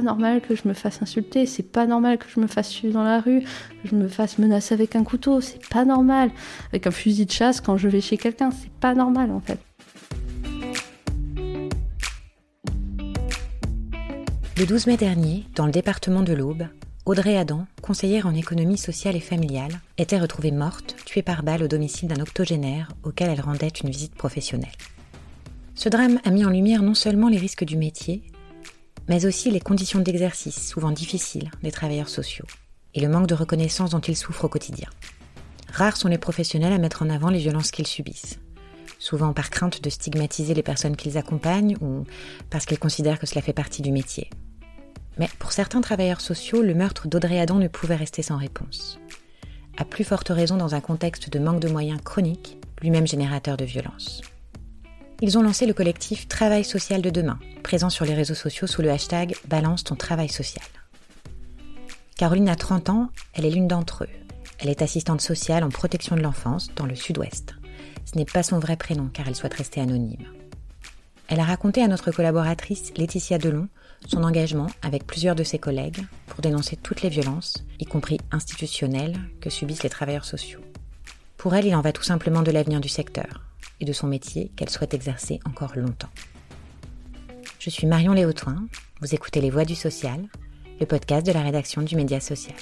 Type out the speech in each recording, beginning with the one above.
normal que je me fasse insulter, c'est pas normal que je me fasse tuer dans la rue, que je me fasse menacer avec un couteau, c'est pas normal. Avec un fusil de chasse quand je vais chez quelqu'un, c'est pas normal en fait. Le 12 mai dernier, dans le département de l'Aube, Audrey Adam, conseillère en économie sociale et familiale, était retrouvée morte, tuée par balle au domicile d'un octogénaire auquel elle rendait une visite professionnelle. Ce drame a mis en lumière non seulement les risques du métier, mais aussi les conditions d'exercice, souvent difficiles, des travailleurs sociaux, et le manque de reconnaissance dont ils souffrent au quotidien. Rares sont les professionnels à mettre en avant les violences qu'ils subissent, souvent par crainte de stigmatiser les personnes qu'ils accompagnent ou parce qu'ils considèrent que cela fait partie du métier. Mais pour certains travailleurs sociaux, le meurtre d'Audrey Adam ne pouvait rester sans réponse. À plus forte raison dans un contexte de manque de moyens chronique, lui-même générateur de violence. Ils ont lancé le collectif Travail social de demain, présent sur les réseaux sociaux sous le hashtag Balance ton travail social. Caroline a 30 ans, elle est l'une d'entre eux. Elle est assistante sociale en protection de l'enfance dans le sud-ouest. Ce n'est pas son vrai prénom car elle souhaite rester anonyme. Elle a raconté à notre collaboratrice Laetitia Delon son engagement avec plusieurs de ses collègues pour dénoncer toutes les violences, y compris institutionnelles, que subissent les travailleurs sociaux. Pour elle, il en va tout simplement de l'avenir du secteur et de son métier qu'elle souhaite exercer encore longtemps. Je suis Marion Léotoin, vous écoutez Les Voix du Social, le podcast de la rédaction du Média Social.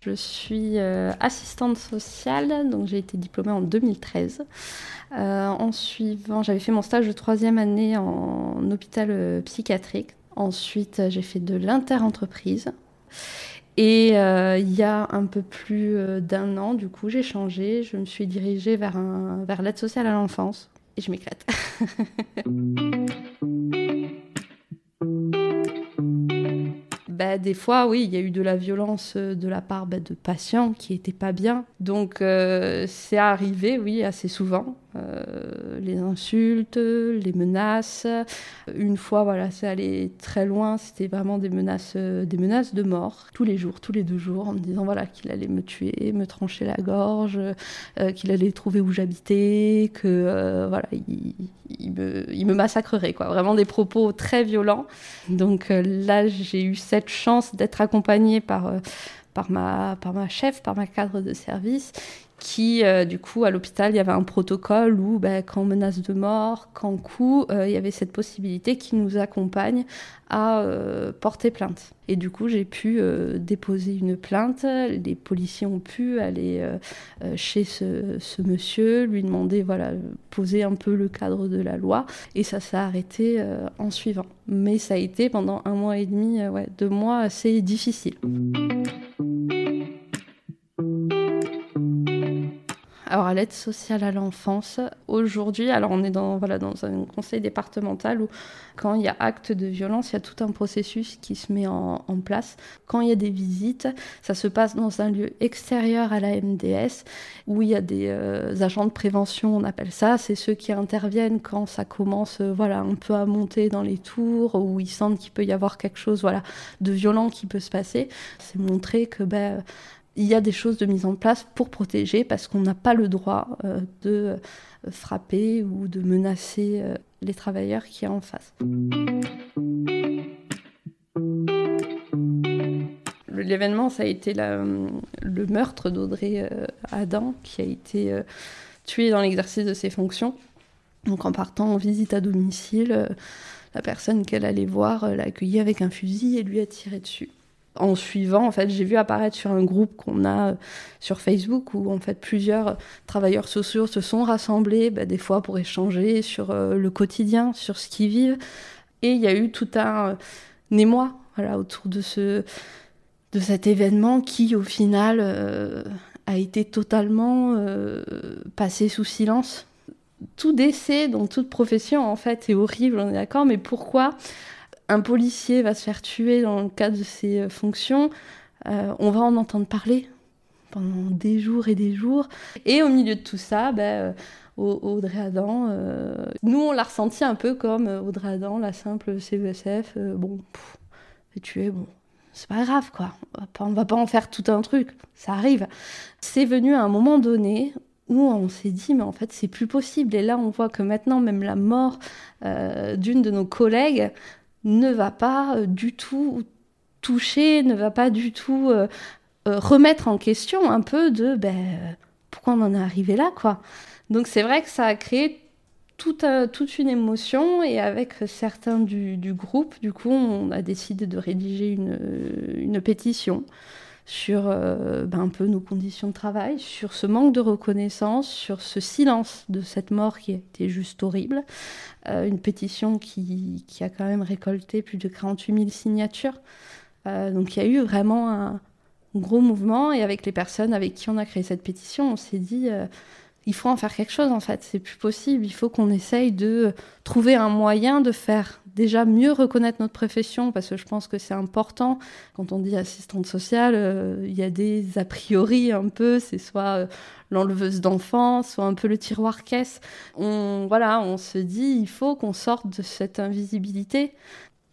Je suis euh, assistante sociale, donc j'ai été diplômée en 2013. Euh, en suivant, j'avais fait mon stage de troisième année en hôpital euh, psychiatrique. Ensuite, j'ai fait de l'inter-entreprise. Et il y a un peu plus d'un an, du coup, j'ai changé. Je me suis dirigée vers, vers l'aide sociale à l'enfance. Et je m'éclate. Bah, des fois, oui, il y a eu de la violence euh, de la part bah, de patients qui n'étaient pas bien. Donc, euh, c'est arrivé, oui, assez souvent. Euh, les insultes, les menaces. Une fois, voilà, c'est allé très loin. C'était vraiment des menaces, des menaces de mort tous les jours, tous les deux jours, en me disant voilà qu'il allait me tuer, me trancher la gorge, qu'il allait trouver où j'habitais, que voilà, il, me, il, me, massacrerait, quoi. Vraiment des propos très violents. Donc là, j'ai eu cette chance d'être accompagnée par, euh, par, ma, par ma chef, par ma cadre de service, qui, euh, du coup, à l'hôpital, il y avait un protocole où, ben, quand menace de mort, quand coup, euh, il y avait cette possibilité qui nous accompagne à euh, porter plainte. Et du coup, j'ai pu déposer une plainte. Les policiers ont pu aller chez ce, ce, monsieur, lui demander, voilà, poser un peu le cadre de la loi. Et ça s'est arrêté en suivant. Mais ça a été pendant un mois et demi, ouais, deux mois assez difficile. Alors à l'aide sociale à l'enfance, aujourd'hui, alors on est dans, voilà, dans un conseil départemental où quand il y a acte de violence, il y a tout un processus qui se met en, place. Quand il y a des visites, ça se passe dans un lieu extérieur à la MDS où il y a des euh, agents de prévention, on appelle ça. C'est ceux qui interviennent quand ça commence euh, voilà, un peu à monter dans les tours, où ils sentent qu'il peut y avoir quelque chose voilà, de violent qui peut se passer. C'est montrer que ben, il y a des choses de mise en place pour protéger parce qu'on n'a pas le droit euh, de euh, frapper ou de menacer euh, les travailleurs qui sont en face. L'événement, ça a été le meurtre d'Audrey Adam qui a été tuée dans l'exercice de ses fonctions. Donc en partant en visite à domicile, la personne qu'elle allait voir l'a accueilli avec un fusil et lui a tiré dessus en suivant, en fait, j'ai vu apparaître sur un groupe qu'on a euh, sur Facebook où en fait plusieurs travailleurs sociaux se sont rassemblés, bah, des fois pour échanger sur euh, le quotidien, sur ce qu'ils vivent. Et il y a eu tout un euh, émoi autour de, ce, de cet événement qui, au final, a été totalement passé sous silence. Tout décès dans toute profession, en fait, est horrible, on est d'accord, mais pourquoi un policier va se faire tuer dans le cadre de ses euh, fonctions, euh, on va en entendre parler pendant des jours et des jours. Et au milieu de tout ça, ben, euh, Audrey Adam, nous on l'a ressenti un peu comme Audrey Adam, la simple CESF, bon, est tué, bon, c'est pas grave quoi, on va, pas, en faire tout un truc, ça arrive. C'est venu à un moment donné où on s'est dit mais en fait c'est plus possible et là on voit que maintenant même la mort d'une de nos collègues ne va pas euh, du tout toucher, ne va pas du tout euh, euh, remettre en question un peu de ben, pourquoi on en est arrivé là, quoi. Donc c'est vrai que ça a créé toute, toute une émotion et avec certains du, du, groupe, du coup, on a décidé de rédiger une, une pétition sur euh, ben, un peu nos conditions de travail, sur ce manque de reconnaissance, sur ce silence de cette mort qui été juste horrible. Euh, une pétition qui, qui, a quand même récolté plus de 48 000 signatures. Euh, donc il y a eu vraiment un gros mouvement et avec les personnes avec qui on a créé cette pétition, on s'est dit il faut en faire quelque chose en fait, c'est plus possible, il faut qu'on essaye de trouver un moyen de faire déjà mieux reconnaître notre profession parce que je pense que c'est important. Quand on dit assistante sociale euh, il y a des a priori un peu. C'est soit euh, l'enleveuse d'enfants soit un peu le tiroir caisse. On voilà on se dit il faut qu'on sorte de cette invisibilité.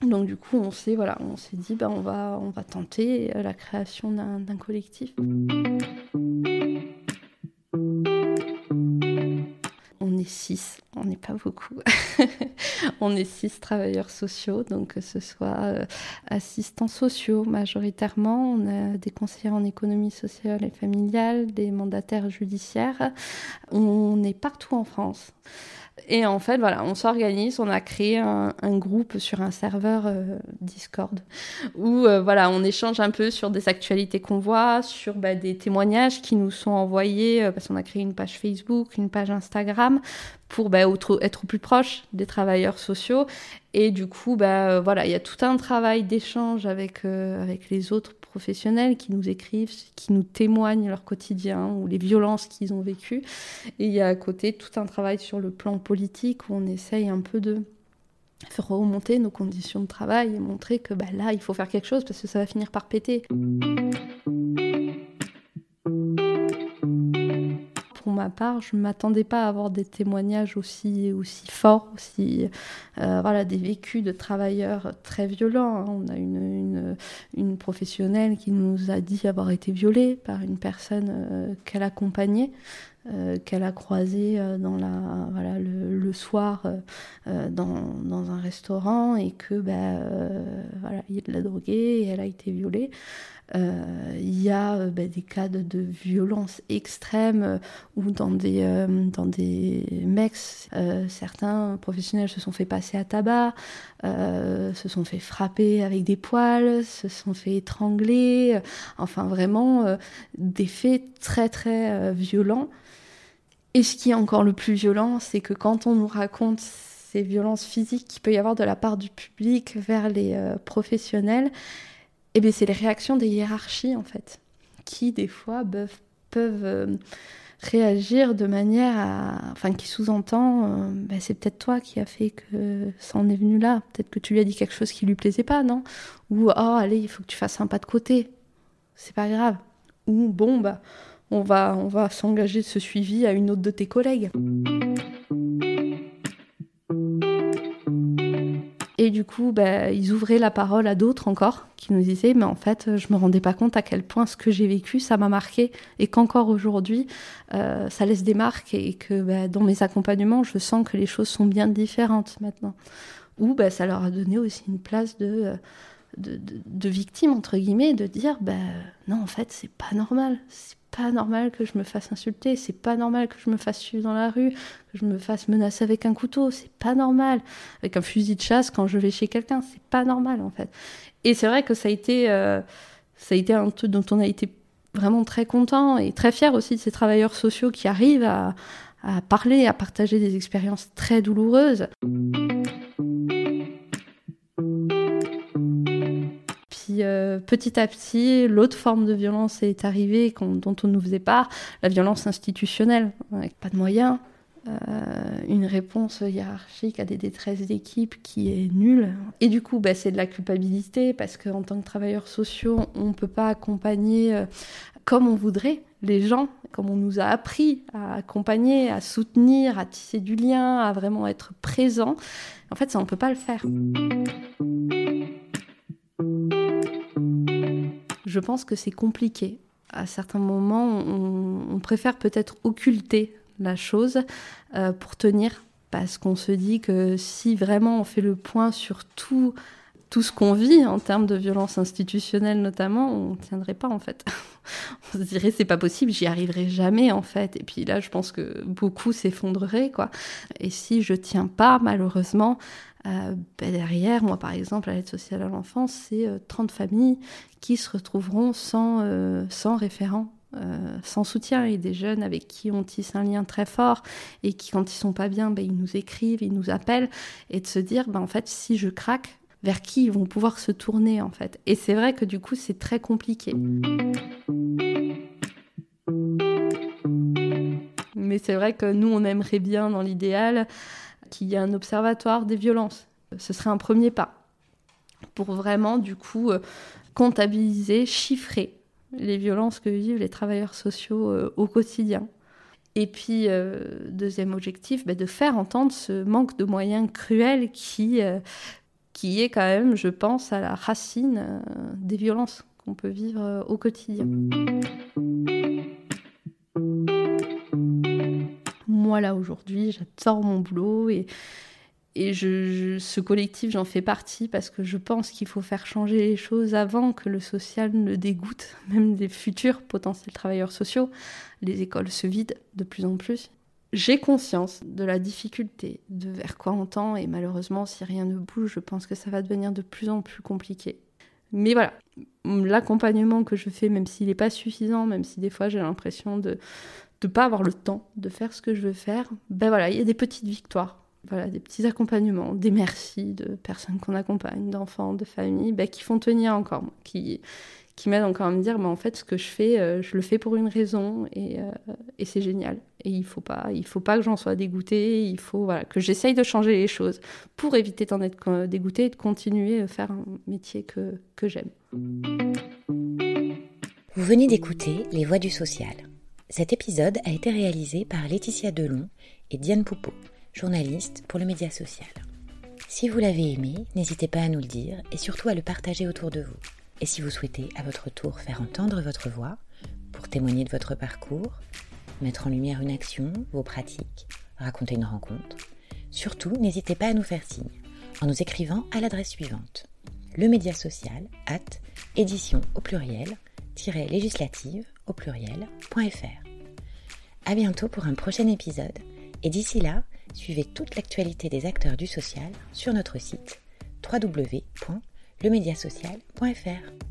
Donc du coup on s'est voilà dit ben on va on va tenter la création d'un collectif on est six, on n'est pas beaucoup. on est six travailleurs sociaux, donc que ce soit euh, assistants sociaux majoritairement, on a des conseillers en économie sociale et familiale, des mandataires judiciaires. On est partout en France. Et en fait, voilà, on s'organise, on a créé un, groupe sur un serveur euh, Discord où euh, voilà, on échange un peu sur des actualités qu'on voit, sur bah, des témoignages qui nous sont envoyés euh, parce qu'on a créé une page Facebook, une page Instagram pour bah, être, être plus proche des travailleurs sociaux. Et du coup, bah, voilà, il y a tout un travail d'échange avec, avec les autres professionnels qui nous écrivent, qui nous témoignent leur quotidien ou les violences qu'ils ont vécues. Et il y a à côté tout un travail sur le plan politique où on essaye un peu de faire remonter nos conditions de travail et montrer que bah, là, il faut faire quelque chose parce que ça va finir par péter. Ma part, je ne m'attendais pas à avoir des témoignages aussi, aussi forts, aussi, euh, voilà, des vécus de travailleurs très violents. Hein. On a une, une, professionnelle qui nous a dit avoir été violée par une personne euh, qu'elle accompagnait. Euh, qu'elle a croisé dans la, voilà, le, soir dans, dans, un restaurant et que ben, voilà, il l'a droguée et elle a été violée. Euh, il y a euh, bah, des cas de, violence extrême euh, où dans des, dans des mecs, certains professionnels se sont fait passer à tabac, se sont fait frapper avec des poils, se sont fait étrangler, enfin vraiment des faits très très violents. Et ce qui est encore le plus violent, c'est que quand on nous raconte ces violences physiques qu'il peut y avoir de la part du public vers les professionnels, eh bien, c'est les réactions des hiérarchies, en fait, qui, des fois, peuvent, euh, réagir de manière à. Enfin, qui sous-entend euh, ben, c'est peut-être toi qui as fait que ça en est venu là. Peut-être que tu lui as dit quelque chose qui lui plaisait pas, non? Ou, oh, allez, il faut que tu fasses un pas de côté. C'est pas grave. Ou, bon, bah, on va, on va s'engager de ce suivi à une autre de tes collègues. Et du coup, bah, ils ouvraient la parole à d'autres encore, qui nous disaient, mais en fait, je me rendais pas compte à quel point ce que j'ai vécu, ça m'a marqué, et qu'encore aujourd'hui, euh, ça laisse des marques, et que bah, dans mes accompagnements, je sens que les choses sont bien différentes maintenant. Ou bah, ça leur a donné aussi une place de, euh, de, de, victime, entre guillemets, de dire, bah, non, en fait, c'est pas normal, c'est pas normal que je me fasse insulter, c'est pas normal que je me fasse suivre dans la rue, que je me fasse menacer avec un couteau, c'est pas normal. Avec un fusil de chasse quand je vais chez quelqu'un, c'est pas normal en fait. Et c'est vrai que ça a été, euh, ça a été un truc dont on a été vraiment très content et très fier aussi de ces travailleurs sociaux qui arrivent à parler, à partager des expériences très douloureuses. Euh, petit à petit, l'autre forme de violence est arrivée dont on nous faisait part, la violence institutionnelle, avec pas de moyens, euh, une réponse hiérarchique à des détresses d'équipe qui est nulle. Et du coup, bah, c'est de la culpabilité parce qu'en tant que travailleurs sociaux, on ne peut pas accompagner euh, comme on voudrait les gens, comme on nous a appris à accompagner, à soutenir, à tisser du lien, à vraiment être présent. En fait, ça, on ne peut pas le faire je pense que c'est compliqué. À certains moments, on, préfère peut-être occulter la chose euh, pour tenir, parce qu'on se dit que si vraiment on fait le point sur tout tout ce qu'on vit en termes de violence institutionnelle notamment, on ne tiendrait pas en fait. on se dirait c'est pas possible, j'y arriverai jamais en fait. Et puis là, je pense que beaucoup s'effondreraient quoi. Et si je tiens pas, malheureusement, euh, ben derrière, moi par exemple, à l'aide sociale à l'enfance, c'est 30 familles qui se retrouveront sans, sans référent euh, sans soutien et des jeunes avec qui on tisse un lien très fort et qui quand ils sont pas bien, ben, ils nous écrivent, ils nous appellent et de se dire ben, en fait si je craque, vers qui ils vont pouvoir se tourner en fait. Et c'est vrai que du coup c'est très compliqué. Mais c'est vrai que nous on aimerait bien dans l'idéal qu'il y ait un observatoire des violences. Ce serait un premier pas pour vraiment du coup euh, comptabiliser, chiffrer les violences que vivent les travailleurs sociaux euh, au quotidien. Et puis, euh, deuxième objectif, bah, de faire entendre ce manque de moyens cruel qui, qui est quand même, je pense, à la racine des violences qu'on peut vivre au quotidien. Moi, là, aujourd'hui, j'adore mon boulot et et je, ce collectif, j'en fais partie parce que je pense qu'il faut faire changer les choses avant que le social ne dégoûte même des futurs potentiels travailleurs sociaux. Les écoles se vident de plus en plus. J'ai conscience de la difficulté, de vers quoi on tend, et malheureusement, si rien ne bouge, je pense que ça va devenir de plus en plus compliqué. Mais voilà, l'accompagnement que je fais, même s'il n'est pas suffisant, même si des fois j'ai l'impression de ne pas avoir le temps de faire ce que je veux faire, ben voilà, il y a des petites victoires voilà, des petits accompagnements, des merci de personnes qu'on accompagne, d'enfants, de familles, bah, qui font tenir encore, qui, qui m'aident encore à me dire, bah, en fait, ce que je fais, euh, je le fais pour une raison et, euh, et c'est génial. Et il faut pas, il faut pas que j'en sois dégoûtée, il faut voilà, que j'essaye de changer les choses pour éviter d'en être dégoûtée et de continuer à faire un métier que, que j'aime. Vous venez d'écouter Les Voix du Social. Cet épisode a été réalisé par Laetitia Delon et Diane Poupeau journaliste pour le média social. Si vous l'avez aimé, n'hésitez pas à nous le dire et surtout à le partager autour de vous. Et si vous souhaitez à votre tour faire entendre votre voix, pour témoigner de votre parcours, mettre en lumière une action, vos pratiques, raconter une rencontre, surtout n'hésitez pas à nous faire signe en nous écrivant à l'adresse suivante le média social at édition au pluriel législative au pluriel.fr. À bientôt pour un prochain épisode et d'ici là, suivez toute l'actualité des acteurs du social sur notre site www.lemediasocial.fr.